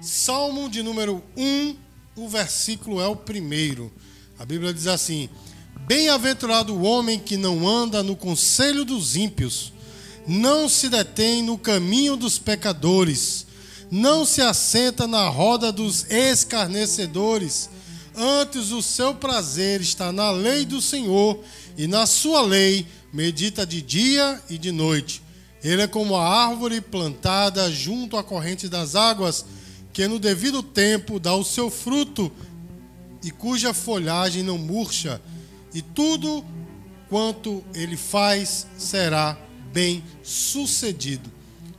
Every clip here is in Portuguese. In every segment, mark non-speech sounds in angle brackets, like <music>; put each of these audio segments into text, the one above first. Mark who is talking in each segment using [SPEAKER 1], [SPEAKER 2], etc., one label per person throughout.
[SPEAKER 1] Salmo de número 1, o versículo é o primeiro. A Bíblia diz assim: Bem-aventurado o homem que não anda no conselho dos ímpios, não se detém no caminho dos pecadores, não se assenta na roda dos escarnecedores. Antes o seu prazer está na lei do Senhor, e na sua lei medita de dia e de noite. Ele é como a árvore plantada junto à corrente das águas, que no devido tempo dá o seu fruto e cuja folhagem não murcha, e tudo quanto ele faz será bem sucedido.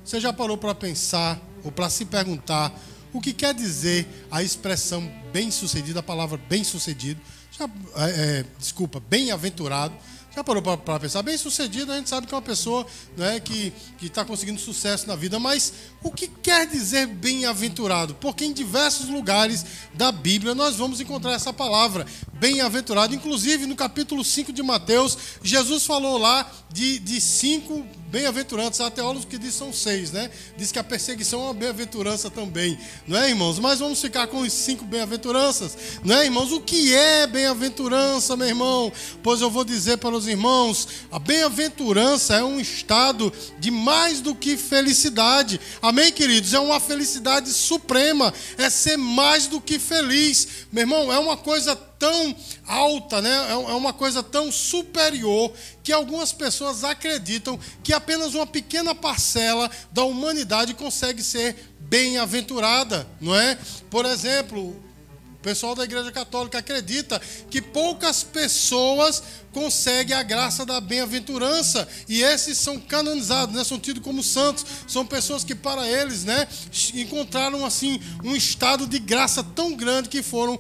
[SPEAKER 1] Você já parou para pensar ou para se perguntar o que quer dizer a expressão bem sucedido, a palavra bem sucedido? Já, é, é, desculpa, bem-aventurado. Já parou para pensar? Bem sucedido, a gente sabe que é uma pessoa né, que está conseguindo sucesso na vida, mas o que quer dizer bem-aventurado? Porque em diversos lugares da Bíblia nós vamos encontrar essa palavra, bem-aventurado. Inclusive no capítulo 5 de Mateus, Jesus falou lá de, de cinco bem-aventuranças. Há teólogos que dizem são seis, né? Diz que a perseguição é uma bem-aventurança também, não é, irmãos? Mas vamos ficar com os cinco bem-aventuranças, não é, irmãos? O que é bem-aventurança, meu irmão? Pois eu vou dizer para os irmãos: a bem-aventurança é um estado de mais do que felicidade. Amém, queridos? É uma felicidade suprema, é ser mais do que feliz. Meu irmão, é uma coisa tão alta, né? É, é uma coisa tão superior que algumas pessoas acreditam que apenas uma pequena parcela da humanidade consegue ser bem-aventurada, não é? Por exemplo, o pessoal da Igreja Católica acredita que poucas pessoas conseguem a graça da bem-aventurança e esses são canonizados, né? são tidos como santos. São pessoas que para eles, né, encontraram assim um estado de graça tão grande que foram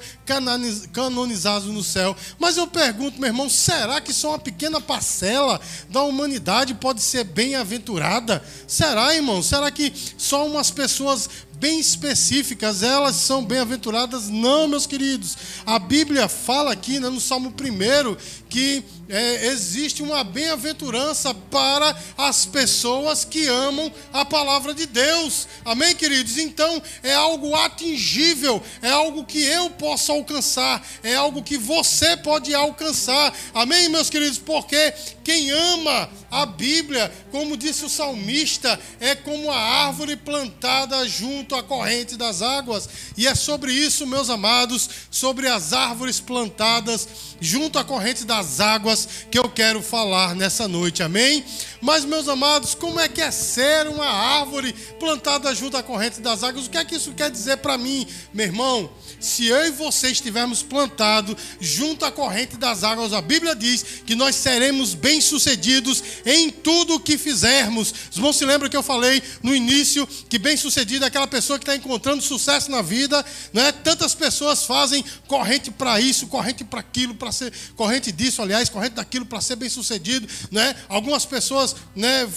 [SPEAKER 1] canonizados no céu. Mas eu pergunto, meu irmão, será que só uma pequena parcela da humanidade pode ser bem-aventurada? Será, irmão? Será que só umas pessoas bem específicas, elas são bem-aventuradas? Não, meus queridos. A Bíblia fala aqui né, no Salmo 1 que é, existe uma bem-aventurança para as pessoas que amam a palavra de Deus. Amém, queridos? Então, é algo atingível, é algo que eu posso alcançar, é algo que você pode alcançar. Amém, meus queridos? Porque quem ama a Bíblia, como disse o salmista, é como a árvore plantada junto à corrente das águas. E é sobre isso, meus amados, sobre as árvores plantadas junto à corrente das águas que eu quero falar nessa noite, amém? Mas, meus amados, como é que é ser uma árvore plantada junto à corrente das águas? O que é que isso quer dizer para mim, meu irmão? Se eu e você estivermos plantados junto à corrente das águas, a Bíblia diz que nós seremos bem-sucedidos em tudo o que fizermos. Os irmãos se lembram que eu falei no início que bem-sucedido é aquela pessoa que está encontrando sucesso na vida, não é? Tantas pessoas fazem corrente para isso, corrente para aquilo, para ser corrente disso, aliás, corrente daquilo para ser bem-sucedido, né? Algumas pessoas, né,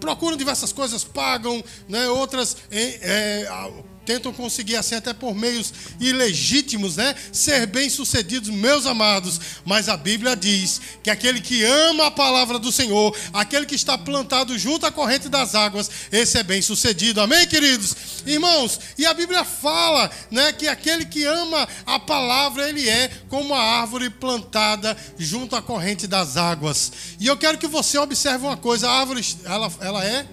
[SPEAKER 1] procuram diversas coisas, pagam, né? Outras é, tentam conseguir assim até por meios ilegítimos, né, ser bem-sucedidos, meus amados, mas a Bíblia diz que aquele que ama a palavra do Senhor, aquele que está plantado junto à corrente das águas, esse é bem-sucedido. Amém, queridos? Irmãos, e a Bíblia fala, né, que aquele que ama a palavra, ele é como a árvore plantada junto à corrente das águas. E eu quero que você observe uma coisa, a árvore ela ela é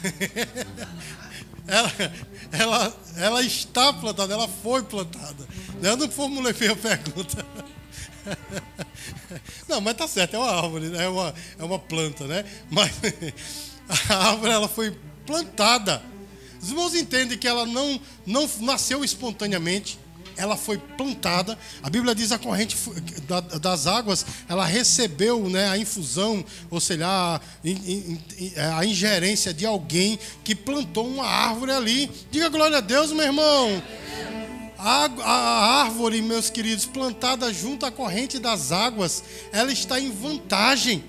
[SPEAKER 1] <laughs> ela, ela, ela está plantada, ela foi plantada. Eu não formulei a pergunta. <laughs> Não, mas tá certo, é uma árvore, né? é, uma, é uma planta, né? Mas <laughs> a árvore ela foi plantada. Os irmãos entendem que ela não, não nasceu espontaneamente, ela foi plantada. A Bíblia diz a corrente das águas, ela recebeu né, a infusão, ou seja, a, a ingerência de alguém que plantou uma árvore ali. Diga glória a Deus, meu irmão. A, a, árvore, meus queridos, plantada junto à corrente das águas, ela está em vantagem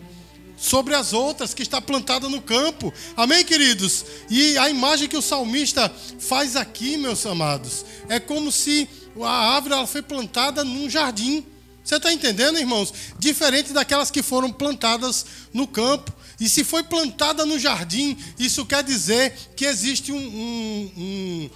[SPEAKER 1] sobre as outras que está plantada no campo. Amém, queridos? E a imagem que o salmista faz aqui, meus amados, é como se a árvore ela foi plantada num jardim. Você está entendendo, irmãos? Diferente daquelas que foram plantadas no campo. E se foi plantada no jardim, isso quer dizer que existe um, um,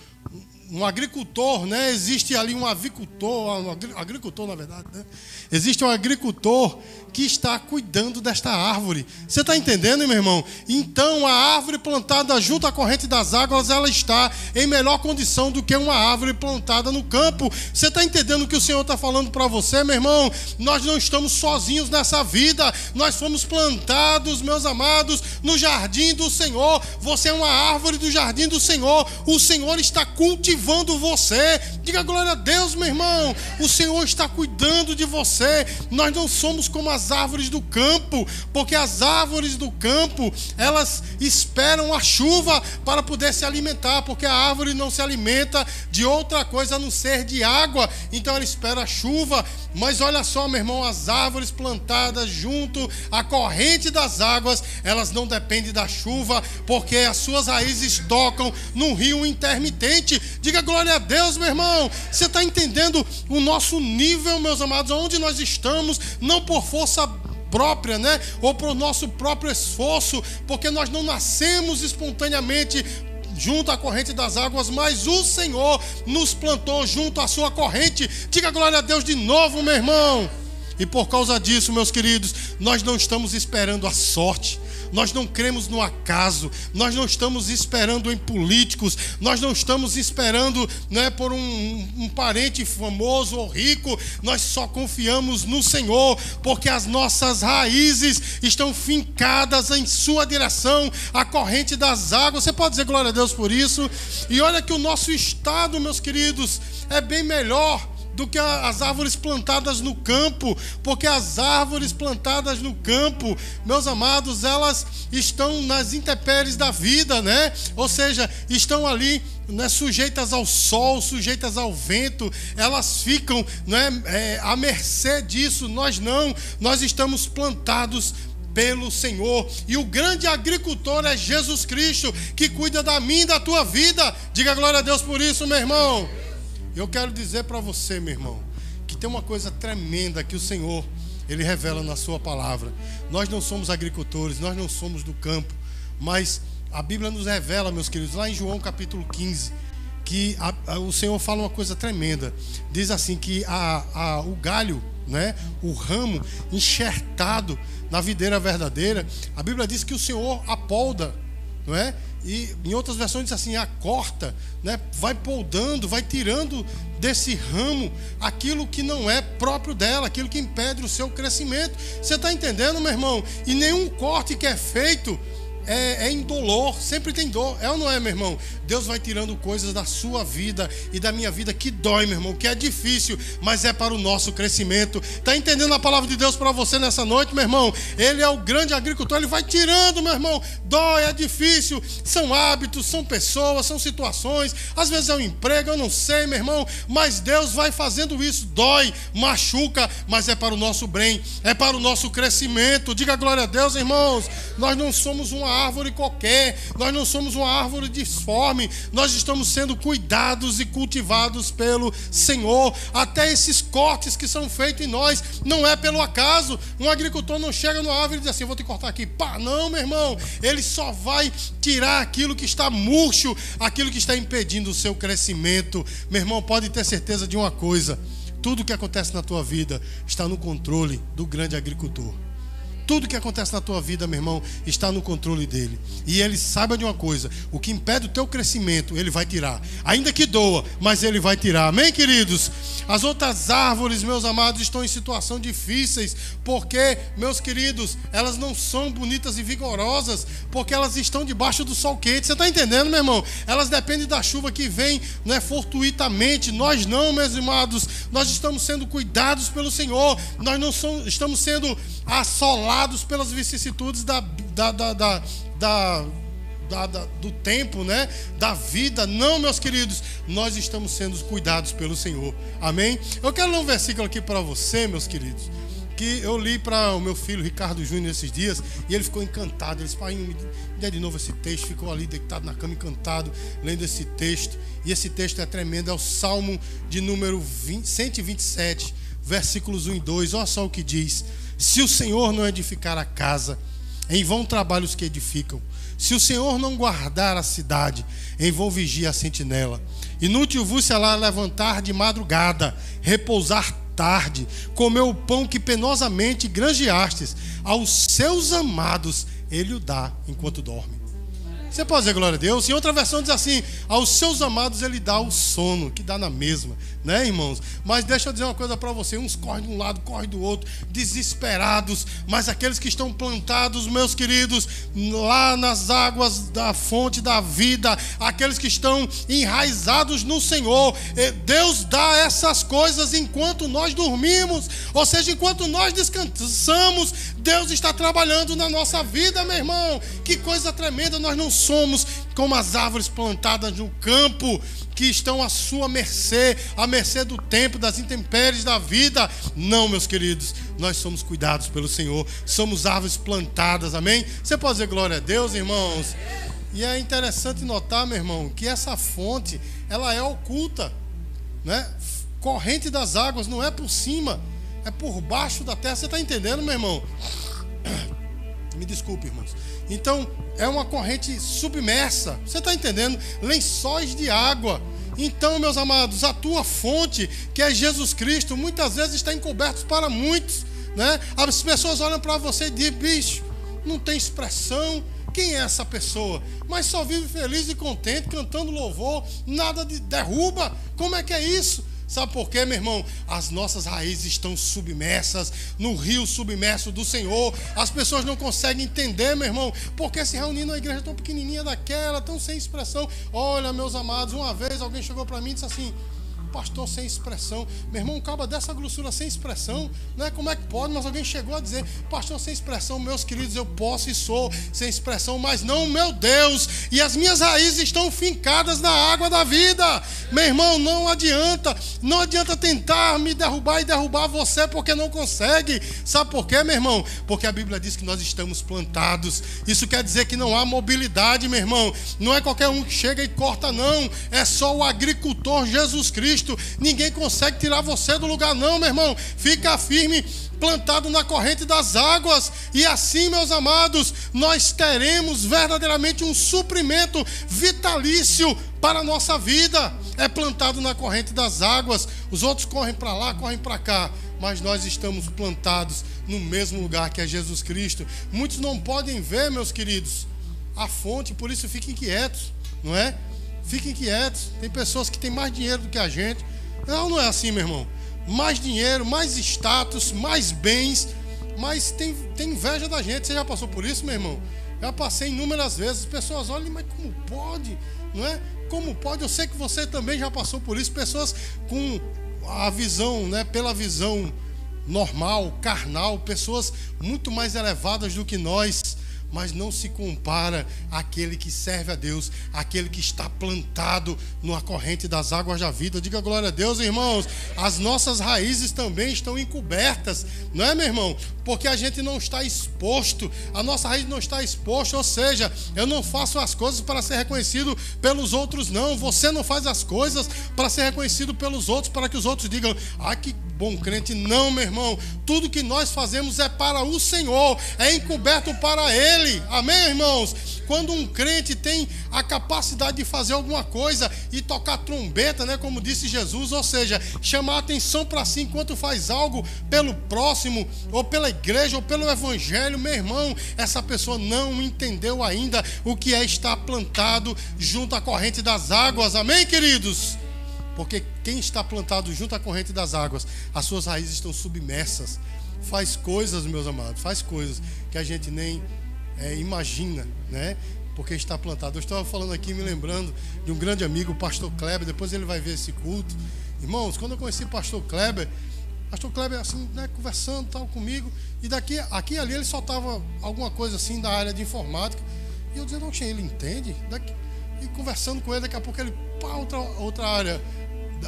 [SPEAKER 1] um agricultor, né? Existe ali um avicultor, um agricultor na verdade, né? Existe um agricultor que está cuidando desta árvore. Você está entendendo, meu irmão? Então, a árvore plantada junto à corrente das águas, ela está em melhor condição do que uma árvore plantada no campo. Você está entendendo o que o Senhor está falando para você, meu irmão? Nós não estamos sozinhos nessa vida. Nós fomos plantados, meus amados, no jardim do Senhor. Você é uma árvore do jardim do Senhor. O Senhor está cultivando você. Diga glória a Deus, meu irmão. O Senhor está cuidando de você. Nós não somos como as árvores do campo, porque as árvores do campo, elas esperam a chuva para poder se alimentar, porque a árvore não se alimenta de outra coisa a não ser de água, então ela espera a chuva. Mas olha só, meu irmão, as árvores plantadas junto à corrente das águas, elas não dependem da chuva, porque as suas raízes tocam num rio intermitente. Diga glória a Deus, meu irmão. Você está entendendo o nosso nível, meus amados, onde nós estamos, não por força própria, né? Ou o nosso próprio esforço, porque nós não nascemos espontaneamente junto à corrente das águas, mas o Senhor nos plantou junto à sua corrente. Diga glória a Deus de novo, meu irmão. E por causa disso, meus queridos, nós não estamos esperando a sorte. Nós não cremos no acaso, nós não estamos esperando em políticos, nós não estamos esperando né, por um, um parente famoso ou rico, nós só confiamos no Senhor, porque as nossas raízes estão fincadas em Sua direção, a corrente das águas. Você pode dizer glória a Deus por isso? E olha que o nosso estado, meus queridos, é bem melhor do que as árvores plantadas no campo, porque as árvores plantadas no campo, meus amados, elas estão nas intempéries da vida, né? Ou seja, estão ali né, sujeitas ao sol, sujeitas ao vento, elas ficam né, é, à mercê disso. Nós não, nós estamos plantados pelo Senhor. E o grande agricultor é Jesus Cristo, que cuida da minha e da tua vida. Diga glória a Deus por isso, meu irmão. Eu quero dizer para você, meu irmão, que tem uma coisa tremenda que o Senhor ele revela na sua palavra. Nós não somos agricultores, nós não somos do campo, mas a Bíblia nos revela, meus queridos, lá em João capítulo 15, que a, a, o Senhor fala uma coisa tremenda. Diz assim que a, o galho, né, o ramo enxertado na videira verdadeira, a Bíblia diz que o Senhor apolda, não é? E em outras versões diz assim: a corta, né, vai poldando, vai tirando desse ramo aquilo que não é próprio dela, aquilo que impede o seu crescimento. Você está entendendo, meu irmão? E nenhum corte que é feito é, é indolor, sempre tem dor. É ou não é, meu irmão? Deus vai tirando coisas da sua vida e da minha vida que dói, meu irmão, que é difícil, mas é para o nosso crescimento. Está entendendo a palavra de Deus para você nessa noite, meu irmão? Ele é o grande agricultor, ele vai tirando, meu irmão. Dói, é difícil. São hábitos, são pessoas, são situações. Às vezes é um emprego, eu não sei, meu irmão, mas Deus vai fazendo isso. Dói, machuca, mas é para o nosso bem, é para o nosso crescimento. Diga glória a Deus, irmãos. Nós não somos uma árvore qualquer, nós não somos uma árvore disforme, nós estamos sendo cuidados e cultivados pelo Senhor. Até esses cortes que são feitos em nós não é pelo acaso. Um agricultor não chega numa árvore e diz assim: vou te cortar aqui. Pá, não, meu irmão. Ele só vai tirar aquilo que está murcho, aquilo que está impedindo o seu crescimento. Meu irmão, pode ter certeza de uma coisa: tudo que acontece na tua vida está no controle do grande agricultor. Tudo que acontece na tua vida, meu irmão, está no controle dele. E ele saiba de uma coisa: o que impede o teu crescimento, ele vai tirar. Ainda que doa, mas ele vai tirar. Amém, queridos? As outras árvores, meus amados, estão em situação difíceis, porque, meus queridos, elas não são bonitas e vigorosas, porque elas estão debaixo do sol quente. Você está entendendo, meu irmão? Elas dependem da chuva que vem, né, fortuitamente. Nós não, meus amados, nós estamos sendo cuidados pelo Senhor. Nós não somos, estamos sendo assolados pelas vicissitudes da, da, da, da, da da, da, do tempo, né? Da vida. Não, meus queridos, nós estamos sendo cuidados pelo Senhor. Amém? Eu quero ler um versículo aqui para você, meus queridos, que eu li para o meu filho Ricardo Júnior esses dias e ele ficou encantado. Ele disse, pai, me dê de novo esse texto. Ficou ali deitado na cama, encantado, lendo esse texto. E esse texto é tremendo. É o Salmo de número 20, 127, versículos 1 e 2. Olha só o que diz. Se o Senhor não edificar a casa, Em vão trabalham os que edificam. Se o Senhor não guardar a cidade, em vão vigia a sentinela. Inútil vos será levantar de madrugada, repousar tarde, comer o pão que penosamente granjeastes, aos seus amados ele o dá enquanto dorme. Você pode dizer glória a Deus? Em outra versão diz assim: aos seus amados ele dá o sono, que dá na mesma, né, irmãos? Mas deixa eu dizer uma coisa para você: uns correm de um lado, correm do outro, desesperados, mas aqueles que estão plantados, meus queridos, lá nas águas da fonte da vida, aqueles que estão enraizados no Senhor, eh, Deus dá essas coisas enquanto nós dormimos, ou seja, enquanto nós descansamos, Deus está trabalhando na nossa vida, meu irmão. Que coisa tremenda, nós não somos como as árvores plantadas no campo, que estão à sua mercê, à mercê do tempo, das intempéries da vida. Não, meus queridos, nós somos cuidados pelo Senhor, somos árvores plantadas, amém? Você pode dizer glória a Deus, irmãos? E é interessante notar, meu irmão, que essa fonte, ela é oculta, né? Corrente das águas, não é por cima é por baixo da terra. Você está entendendo, meu irmão? Me desculpe, irmãos. Então, é uma corrente submersa. Você está entendendo? Lençóis de água. Então, meus amados, a tua fonte, que é Jesus Cristo, muitas vezes está encoberto para muitos. Né? As pessoas olham para você e dizem, bicho, não tem expressão. Quem é essa pessoa? Mas só vive feliz e contente, cantando louvor, nada de derruba. Como é que é isso? Sabe por quê, meu irmão? As nossas raízes estão submersas no rio submerso do Senhor. As pessoas não conseguem entender, meu irmão, porque se reunindo na igreja tão pequenininha daquela, tão sem expressão. Olha, meus amados, uma vez alguém chegou para mim e disse assim: pastor sem expressão. Meu irmão, acaba dessa grossura sem expressão. Né? Como é que pode? Mas alguém chegou a dizer, pastor sem expressão, meus queridos, eu posso e sou sem expressão, mas não meu Deus. E as minhas raízes estão fincadas na água da vida. Meu irmão, não adianta. Não adianta tentar me derrubar e derrubar você porque não consegue. Sabe por quê, meu irmão? Porque a Bíblia diz que nós estamos plantados. Isso quer dizer que não há mobilidade, meu irmão. Não é qualquer um que chega e corta, não. É só o agricultor Jesus Cristo. Ninguém consegue tirar você do lugar, não, meu irmão. Fica firme, plantado na corrente das águas. E assim, meus amados, nós teremos verdadeiramente um suprimento vitalício para a nossa vida. É plantado na corrente das águas. Os outros correm para lá, correm para cá. Mas nós estamos plantados no mesmo lugar que é Jesus Cristo. Muitos não podem ver, meus queridos, a fonte, por isso fiquem quietos, não é? Fiquem quietos. Tem pessoas que têm mais dinheiro do que a gente. Não, não é assim, meu irmão. Mais dinheiro, mais status, mais bens, mas tem, tem inveja da gente. Você já passou por isso, meu irmão? Já passei inúmeras vezes. As pessoas olham, mas como pode? Não é? Como pode? Eu sei que você também já passou por isso. Pessoas com a visão, né, pela visão normal, carnal, pessoas muito mais elevadas do que nós mas não se compara àquele que serve a Deus, aquele que está plantado na corrente das águas da vida. Diga glória a Deus, irmãos. As nossas raízes também estão encobertas, não é, meu irmão? Porque a gente não está exposto, a nossa raiz não está exposta, ou seja, eu não faço as coisas para ser reconhecido pelos outros, não. Você não faz as coisas para ser reconhecido pelos outros, para que os outros digam, ah, que bom crente. Não, meu irmão. Tudo que nós fazemos é para o Senhor, é encoberto para Ele. Amém, irmãos? Quando um crente tem a capacidade de fazer alguma coisa e tocar trombeta, né, como disse Jesus, ou seja, chamar atenção para si enquanto faz algo pelo próximo, ou pela igreja, ou pelo evangelho, meu irmão, essa pessoa não entendeu ainda o que é estar plantado junto à corrente das águas. Amém, queridos? Porque quem está plantado junto à corrente das águas, as suas raízes estão submersas. Faz coisas, meus amados, faz coisas que a gente nem é, imagina, né? Porque está plantado. Eu estava falando aqui, me lembrando de um grande amigo, o pastor Kleber. Depois ele vai ver esse culto. Irmãos, quando eu conheci o pastor Kleber, pastor Kleber assim, né, conversando tal comigo, e daqui aqui e ali ele soltava alguma coisa assim da área de informática. E eu dizia, não, ele entende? Daqui, e conversando com ele, daqui a pouco ele, pá, outra, outra área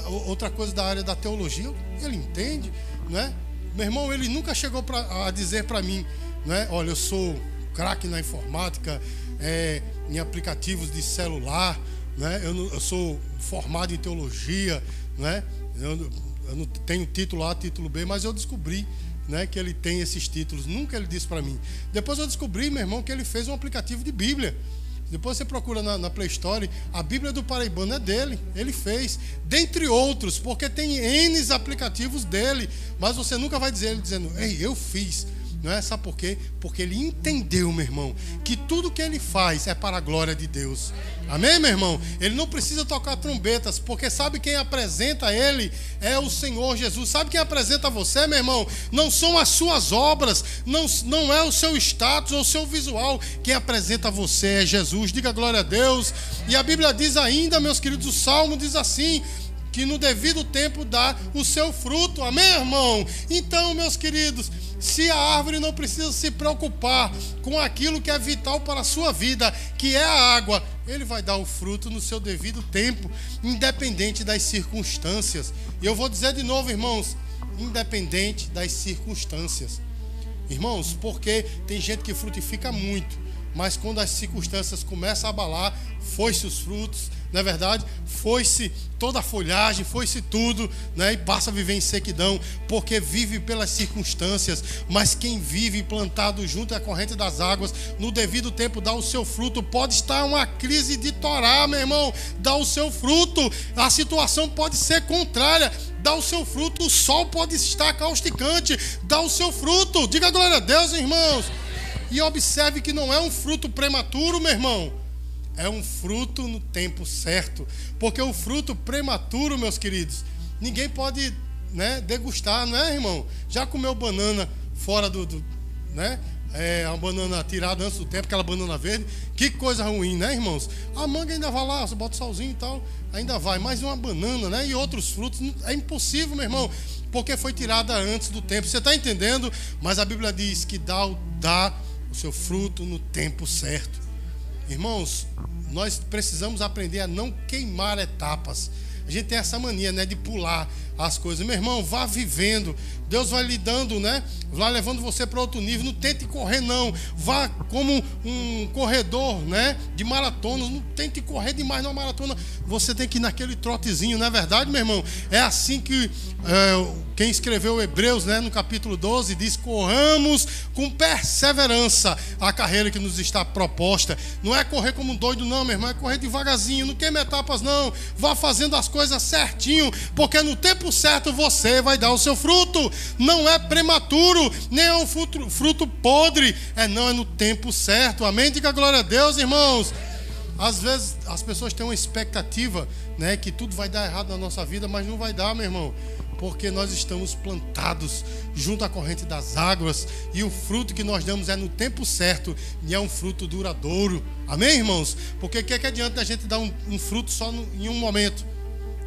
[SPEAKER 1] outra coisa da área da teologia, ele entende, não é? Meu irmão, ele nunca chegou pra, a dizer para mim, não é? Olha, eu sou craque na informática, é, em aplicativos de celular, né? Eu, eu, sou formado em teologia, né? Eu, eu não tenho título A, título B, mas eu descobri né, que ele tem esses títulos. Nunca ele disse para mim. Depois eu descobri, meu irmão, que ele fez um aplicativo de Bíblia. Depois você procura na, na, Play Store, a Bíblia do Paraibano é dele, ele fez, dentre outros, porque tem N aplicativos dele, mas você nunca vai dizer ele dizendo, ei, eu fiz. Não é? Sabe por quê? Porque ele entendeu, meu irmão, que tudo que ele faz é para a glória de Deus. Amém, meu irmão? Ele não precisa tocar trombetas, porque sabe quem apresenta ele é o Senhor Jesus. Sabe quem apresenta você, meu irmão? Não são as suas obras, não, não é o seu status ou o seu visual. Quem apresenta você é Jesus. Diga glória a Deus. E a Bíblia diz ainda, meus queridos, o Salmo diz assim: que no devido tempo dá o seu fruto. Amém, irmão? Então, meus queridos, se a árvore não precisa se preocupar com aquilo que é vital para a sua vida, que é a água, ele vai dar o fruto no seu devido tempo, independente das circunstâncias. E eu vou dizer de novo, irmãos, independente das circunstâncias. Irmãos, porque tem gente que frutifica muito, mas quando as circunstâncias começam a abalar, foi-se os frutos, não é verdade? Foi-se toda a folhagem, foi-se tudo, né? E passa a viver em sequidão, porque vive pelas circunstâncias, mas quem vive plantado junto à corrente das águas, no devido tempo dá o seu fruto. Pode estar uma crise de Torá, meu irmão, dá o seu fruto. A situação pode ser contrária, dá o seu fruto. O sol pode estar causticante, dá o seu fruto. Diga glória a Deus, irmãos. E observe que não é um fruto prematuro, meu irmão é um fruto no tempo certo. Porque o fruto prematuro, meus queridos, ninguém pode né, degustar, não é, irmão? Já comeu banana fora do. do né? É, uma banana tirada antes do tempo, aquela banana verde. Que coisa ruim, né, irmãos? A manga ainda vai lá, você bota salzinho e tal, ainda vai. Mas uma banana, né? E outros frutos, é impossível, meu irmão, porque foi tirada antes do tempo. Você está entendendo? Mas a Bíblia diz que dá, dá o seu fruto no tempo certo. Irmãos, nós precisamos aprender a não queimar etapas. A gente tem essa mania, né, de pular as coisas. Meu irmão, vá vivendo. Deus vai lhe dando, né? Vai levando você para outro nível. Não tente correr, não. Vá como um corredor, né? De maratona. Não tente correr demais na maratona. Você tem que ir naquele trotezinho, não é verdade, meu irmão? É assim que é, quem escreveu Hebreus, né, no capítulo 12, diz: corramos com perseverança a carreira que nos está proposta. Não é correr como um doido, não, meu irmão. É correr devagarzinho. Não queime etapas, não. Vá fazendo as coisas certinho, porque no tempo certo você vai dar o seu fruto não é prematuro, nem é um fruto, fruto podre, é não, é no tempo certo. Amém? Diga glória a Deus, irmãos. Às vezes as pessoas têm uma expectativa, né, que tudo vai dar errado na nossa vida, mas não vai dar, meu irmão porque nós estamos plantados junto à corrente das águas e o fruto que nós damos é no tempo certo e é um fruto duradouro. Amém, irmãos? Porque o que, é que adianta a gente dar um, um fruto só no, em um momento,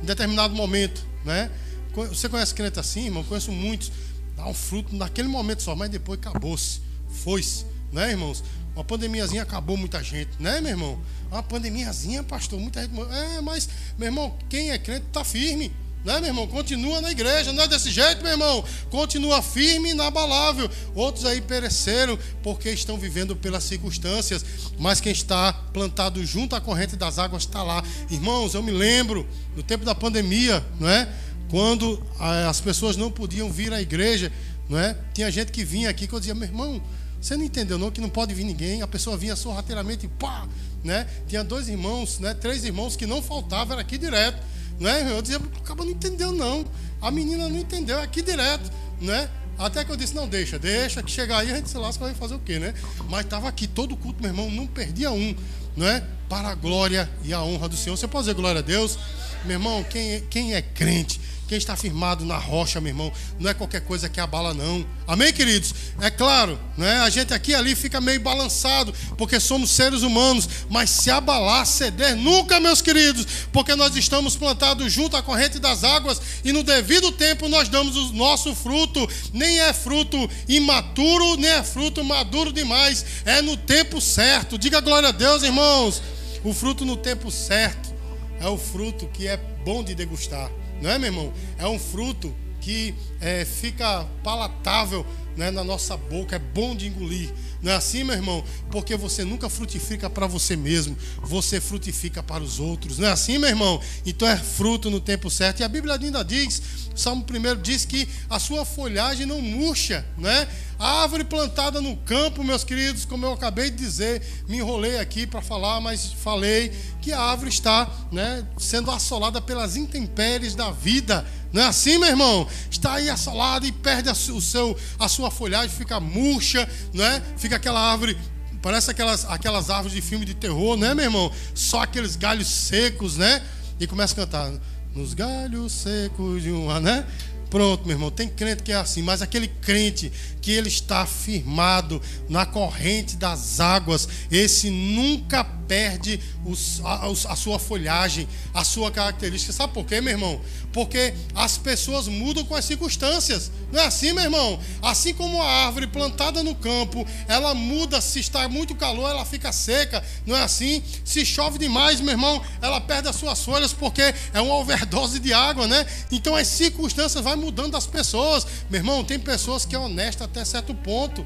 [SPEAKER 1] em determinado momento, né? Você conhece crente assim, irmão? conheço muitos. Dá um fruto naquele momento só, mas depois acabou-se. Foi-se. Né, irmãos? Uma pandemiazinha acabou muita gente, né, meu irmão? Uma pandemiazinha, pastor, muita gente. É, mas, meu irmão, quem é crente está firme. Né, meu irmão? Continua na igreja, não é desse jeito, meu irmão. Continua firme e inabalável. Outros aí pereceram porque estão vivendo pelas circunstâncias, mas quem está plantado junto à corrente das águas está lá. Irmãos, eu me lembro, no tempo da pandemia, não é? Quando as pessoas não podiam vir à igreja, não é? Tinha gente que vinha aqui que eu dizia, meu irmão, você não entendeu não que não pode vir ninguém? A pessoa vinha sorrateiramente e pá, né? Tinha dois irmãos, né? Três irmãos que não faltavam, era aqui direto, né? Eu dizia, acaba não entendeu não. A menina não entendeu, é aqui direto, né? Até que eu disse, não, deixa, deixa, que chegar aí a gente se lasca, vai fazer o quê, né? Mas estava aqui todo culto, meu irmão, não perdia um, não é? Para a glória e a honra do Senhor. Você pode dizer glória a Deus? Meu irmão, quem é, quem é crente quem está firmado na rocha, meu irmão, não é qualquer coisa que abala, não. Amém, queridos? É claro, né? a gente aqui ali fica meio balançado, porque somos seres humanos, mas se abalar, ceder, nunca, meus queridos, porque nós estamos plantados junto à corrente das águas e no devido tempo nós damos o nosso fruto. Nem é fruto imaturo, nem é fruto maduro demais, é no tempo certo. Diga glória a Deus, irmãos. O fruto no tempo certo é o fruto que é bom de degustar. Não é, meu irmão? É um fruto que é, fica palatável né, na nossa boca, é bom de engolir. Não é assim, meu irmão? Porque você nunca frutifica para você mesmo, você frutifica para os outros. Não é assim, meu irmão? Então é fruto no tempo certo. E a Bíblia ainda diz, Salmo 1 diz que a sua folhagem não murcha, né? A árvore plantada no campo, meus queridos, como eu acabei de dizer, me enrolei aqui para falar, mas falei que a árvore está né, sendo assolada pelas intempéries da vida. Não é assim, meu irmão? Está aí assolada e perde a, o seu, a sua folhagem, fica murcha, não é? Fica aquela árvore Parece aquelas, aquelas árvores de filme de terror, né, meu irmão? Só aqueles galhos secos, né? E começa a cantar. Nos galhos secos de uma, né? Pronto, meu irmão, tem crente que é assim, mas aquele crente que ele está firmado na corrente das águas, esse nunca perde os, a, a, sua folhagem, a sua característica. Sabe por quê, meu irmão? Porque as pessoas mudam com as circunstâncias. Não é assim, meu irmão? Assim como a árvore plantada no campo, ela muda, se está muito calor, ela fica seca. Não é assim? Se chove demais, meu irmão, ela perde as suas folhas porque é uma overdose de água, né? Então as circunstâncias vão mudando as pessoas. Meu irmão, tem pessoas que é honesta até certo ponto.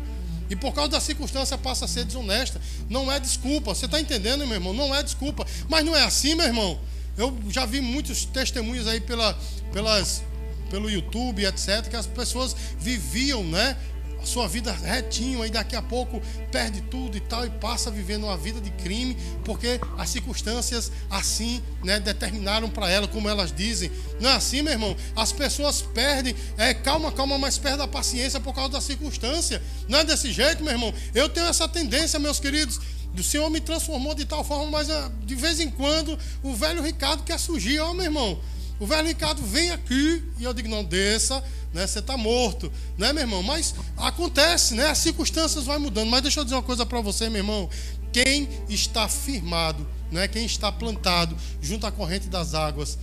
[SPEAKER 1] E por causa da circunstância passa a ser desonesta. Não é desculpa. Você está entendendo, meu irmão? Não é desculpa. Mas não é assim, meu irmão. Eu já vi muitos testemunhos aí pela, pelas, pelo YouTube, etc., que as pessoas viviam, né? A sua vida retinho, aí daqui a pouco perde tudo e tal, e passa vivendo uma vida de crime, porque as circunstâncias assim né, determinaram para ela, como elas dizem. Não é assim, meu irmão? As pessoas perdem, é, calma, calma, mas perdem a paciência por causa da circunstância. Não é desse jeito, meu irmão? Eu tenho essa tendência, meus queridos. O Senhor me transformou de tal forma, mas ah, de vez em quando o velho Ricardo quer surgir, ó, meu irmão. O velho Ricardo vem aqui e eu digo: não, desça, né? Você está morto, né, meu irmão? Mas acontece, né? As circunstâncias vão mudando. Mas deixa eu dizer uma coisa para você, meu irmão. Quem está firmado, né? Quem está plantado junto à corrente das águas,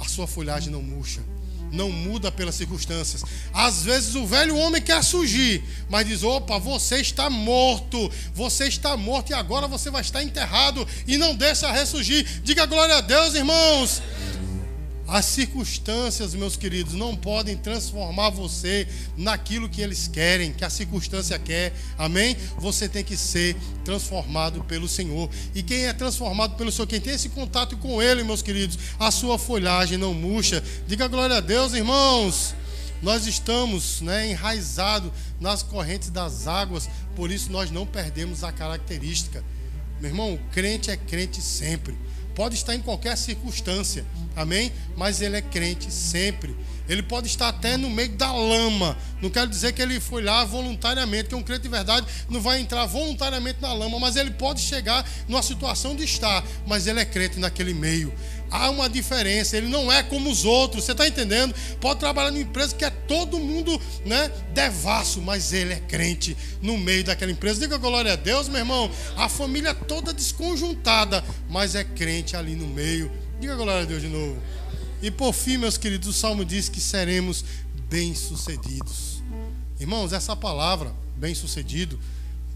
[SPEAKER 1] a sua folhagem não murcha não muda pelas circunstâncias. Às vezes o velho homem quer surgir, mas diz: opa, você está morto, você está morto e agora você vai estar enterrado e não deixa ressurgir. Diga glória a Deus, irmãos. As circunstâncias, meus queridos, não podem transformar você naquilo que eles querem, que a circunstância quer. Amém? Você tem que ser transformado pelo Senhor. E quem é transformado pelo Senhor, quem tem esse contato com Ele, meus queridos, a sua folhagem não murcha. Diga glória a Deus, irmãos. Nós estamos né, enraizados nas correntes das águas, por isso nós não perdemos a característica. Meu irmão, crente é crente sempre pode estar em qualquer circunstância, amém? Mas ele é crente sempre. Ele pode estar até no meio da lama. Não quero dizer que ele foi lá voluntariamente, que um crente de verdade não vai entrar voluntariamente na lama, mas ele pode chegar numa situação de estar, mas ele é crente naquele meio há uma diferença, ele não é como os outros, você está entendendo? Pode trabalhar numa empresa que é todo mundo né, devasso, mas ele é crente no meio daquela empresa. Diga glória a Deus, meu irmão. A família toda desconjuntada, mas é crente ali no meio. Diga glória a Deus de novo. E por fim, meus queridos, o salmo diz que seremos bem-sucedidos. Irmãos, essa palavra, bem-sucedido,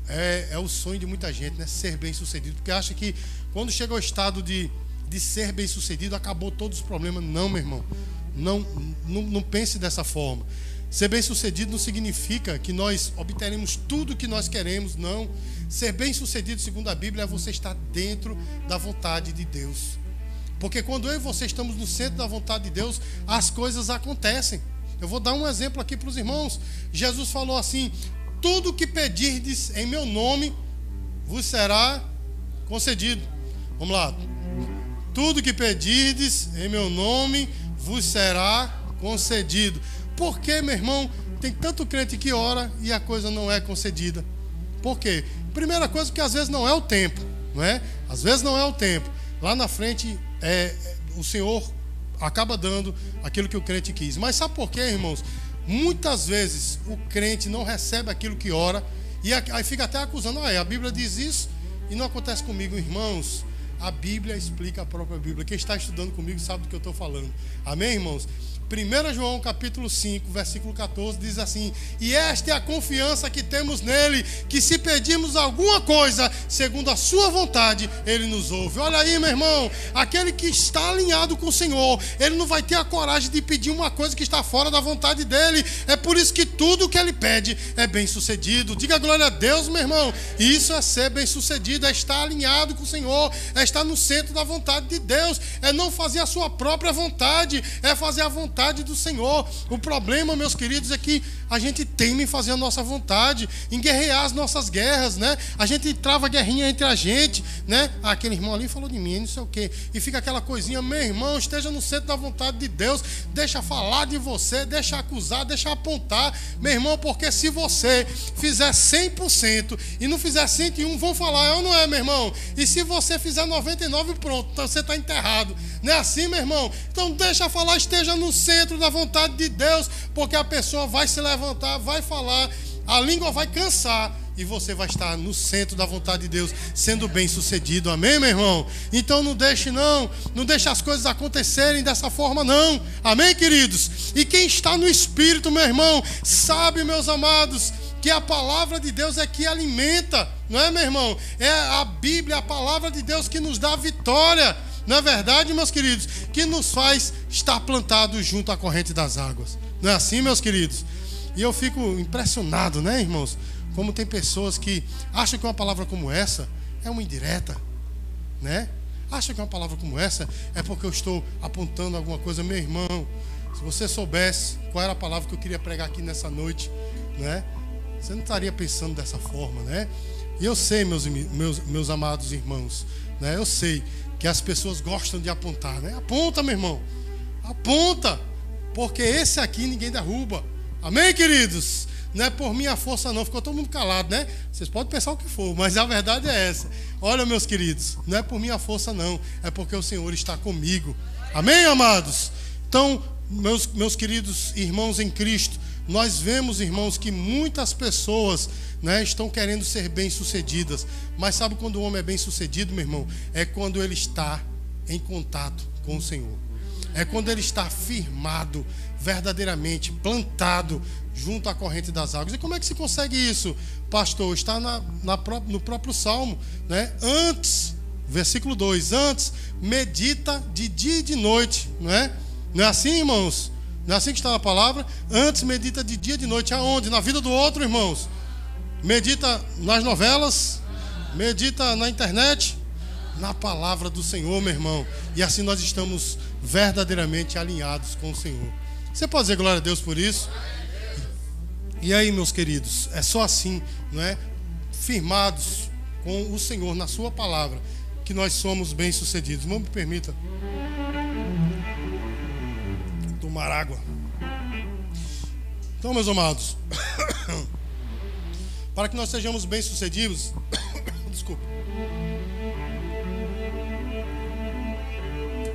[SPEAKER 1] é, é o sonho de muita gente, né? Ser bem-sucedido, porque acha que quando chega ao estado de de ser bem sucedido, acabou todos os problemas. Não, meu irmão. Não, não, não pense dessa forma. Ser bem sucedido não significa que nós obteremos tudo o que nós queremos, não. Ser bem sucedido, segundo a Bíblia, é você estar dentro da vontade de Deus. Porque quando eu e você estamos no centro da vontade de Deus, as coisas acontecem. Eu vou dar um exemplo aqui para os irmãos. Jesus falou assim: Tudo que pedirdes em meu nome vos será concedido. Vamos lá. Tudo que pedirdes em meu nome vos será concedido. Por que, meu irmão, tem tanto crente que ora e a coisa não é concedida? Por quê? Primeira coisa, porque às vezes não é o tempo, não é? Às vezes não é o tempo. Lá na frente, é, o Senhor acaba dando aquilo que o crente quis. Mas sabe por quê, irmãos? Muitas vezes o crente não recebe aquilo que ora e aí fica até acusando, ah, a Bíblia diz isso e não acontece comigo, irmãos. A Bíblia explica a própria Bíblia. Quem está estudando comigo sabe do que eu estou falando. Amém, irmãos? 1 João capítulo 5, versículo 14 diz assim: "E esta é a confiança que temos nele, que se pedirmos alguma coisa segundo a sua vontade, ele nos ouve". Olha aí, meu irmão, aquele que está alinhado com o Senhor, ele não vai ter a coragem de pedir uma coisa que está fora da vontade dele. É por isso que tudo que ele pede é bem-sucedido. Diga glória a Deus, meu irmão. Isso é ser bem-sucedido, é estar alinhado com o Senhor, é estar no centro da vontade de Deus, é não fazer a sua própria vontade, é fazer a vontade do Senhor. O problema, meus queridos, é que a gente teme em fazer a nossa vontade, em guerrear as nossas guerras, né? A gente trava guerrinha entre a gente, né? Ah, aquele irmão ali falou de mim, não sei o quê. E fica aquela coisinha, meu irmão, esteja no centro da vontade de Deus, deixa falar de você, deixa acusar, deixa apontar, meu irmão, porque se você fizer 100% e não fizer 101, vão falar, eu não é, meu irmão. E se você fizer 99, pronto, então você está enterrado. Não é assim, meu irmão? Então deixa falar, esteja no centro da vontade de Deus, porque a pessoa vai se levantar, vai falar, a língua vai cansar e você vai estar no centro da vontade de Deus, sendo bem sucedido. Amém, meu irmão? Então não deixe não, não deixe as coisas acontecerem dessa forma não. Amém, queridos? E quem está no espírito, meu irmão, sabe, meus amados, que a palavra de Deus é que alimenta, não é, meu irmão? É a Bíblia, a palavra de Deus que nos dá vitória. Não é verdade, meus queridos? Que nos faz estar plantados junto à corrente das águas. Não é assim, meus queridos? E eu fico impressionado, né, irmãos? Como tem pessoas que acham que uma palavra como essa é uma indireta, né? Acham que uma palavra como essa é porque eu estou apontando alguma coisa, meu irmão. Se você soubesse qual era a palavra que eu queria pregar aqui nessa noite, né? Você não estaria pensando dessa forma, né? E eu sei, meus, meus, meus amados irmãos, né? Eu sei que as pessoas gostam de apontar, né? Aponta, meu irmão. Aponta. Porque esse aqui ninguém derruba. Amém, queridos? Não é por minha força, não. Ficou todo mundo calado, né? Vocês podem pensar o que for, mas a verdade é essa. Olha, meus queridos, não é por minha força, não. É porque o Senhor está comigo. Amém, amados? Então, meus, meus queridos irmãos em Cristo, nós vemos, irmãos, que muitas pessoas né, estão querendo ser bem-sucedidas. Mas sabe quando o homem é bem-sucedido, meu irmão? É quando ele está em contato com o Senhor. É quando ele está firmado, verdadeiramente plantado junto à corrente das águas. E como é que se consegue isso, pastor? Está na, na no próprio Salmo. Né? Antes, versículo 2: Antes, medita de dia e de noite. Não é, não é assim, irmãos? Não é assim que está na palavra? Antes medita de dia e de noite. Aonde? Na vida do outro, irmãos. Medita nas novelas. Medita na internet. Na palavra do Senhor, meu irmão. E assim nós estamos verdadeiramente alinhados com o Senhor. Você pode dizer glória a Deus por isso? E aí, meus queridos, é só assim, não é? Firmados com o Senhor na Sua palavra, que nós somos bem-sucedidos. Não me permita tomar água. Então, meus amados, <coughs> para que nós sejamos bem-sucedidos, <coughs> desculpa,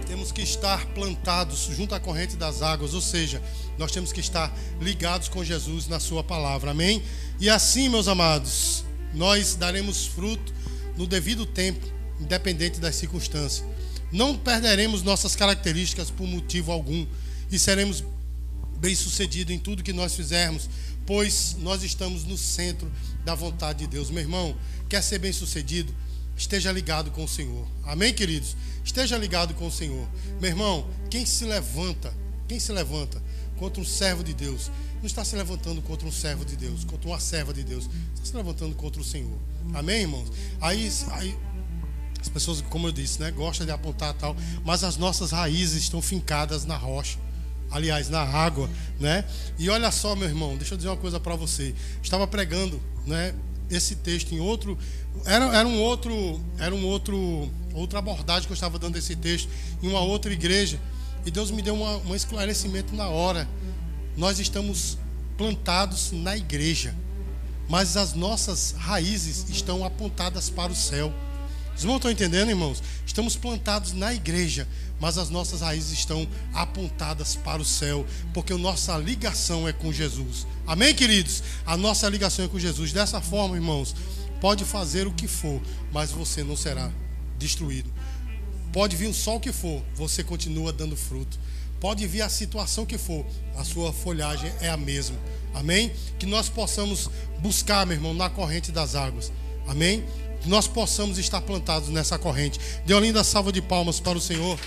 [SPEAKER 1] temos que estar plantados junto à corrente das águas, ou seja, nós temos que estar ligados com Jesus na Sua palavra, amém? E assim, meus amados, nós daremos fruto no devido tempo, independente das circunstâncias. Não perderemos nossas características por motivo algum e seremos bem-sucedidos em tudo que nós fizermos, pois nós estamos no centro da vontade de Deus. Meu irmão, quer ser bem-sucedido? Esteja ligado com o Senhor. Amém, queridos? Esteja ligado com o Senhor. Meu irmão, quem se levanta, quem se levanta contra um servo de Deus, não está se levantando contra um servo de Deus, contra uma serva de Deus, está se levantando contra o Senhor. Amém, irmãos? Aí, aí as pessoas, como eu disse, né, gostam de apontar tal, mas as nossas raízes estão fincadas na rocha aliás, na água, né? E olha só, meu irmão, deixa eu dizer uma coisa para você. Estava pregando, né, esse texto em outro era, era um outro era um outro outra abordagem que eu estava dando esse texto em uma outra igreja e Deus me deu uma, um esclarecimento na hora. Nós estamos plantados na igreja, mas as nossas raízes estão apontadas para o céu. Os irmãos estão entendendo, irmãos? Estamos plantados na igreja, mas as nossas raízes estão apontadas para o céu, porque a nossa ligação é com Jesus. Amém, queridos? A nossa ligação é com Jesus. Dessa forma, irmãos, pode fazer o que for, mas você não será destruído. Pode vir o sol que for, você continua dando fruto. Pode vir a situação que for, a sua folhagem é a mesma. Amém? Que nós possamos buscar, meu irmão, na corrente das águas. Amém? Nós possamos estar plantados nessa corrente. Dê uma linda salva de palmas para o Senhor.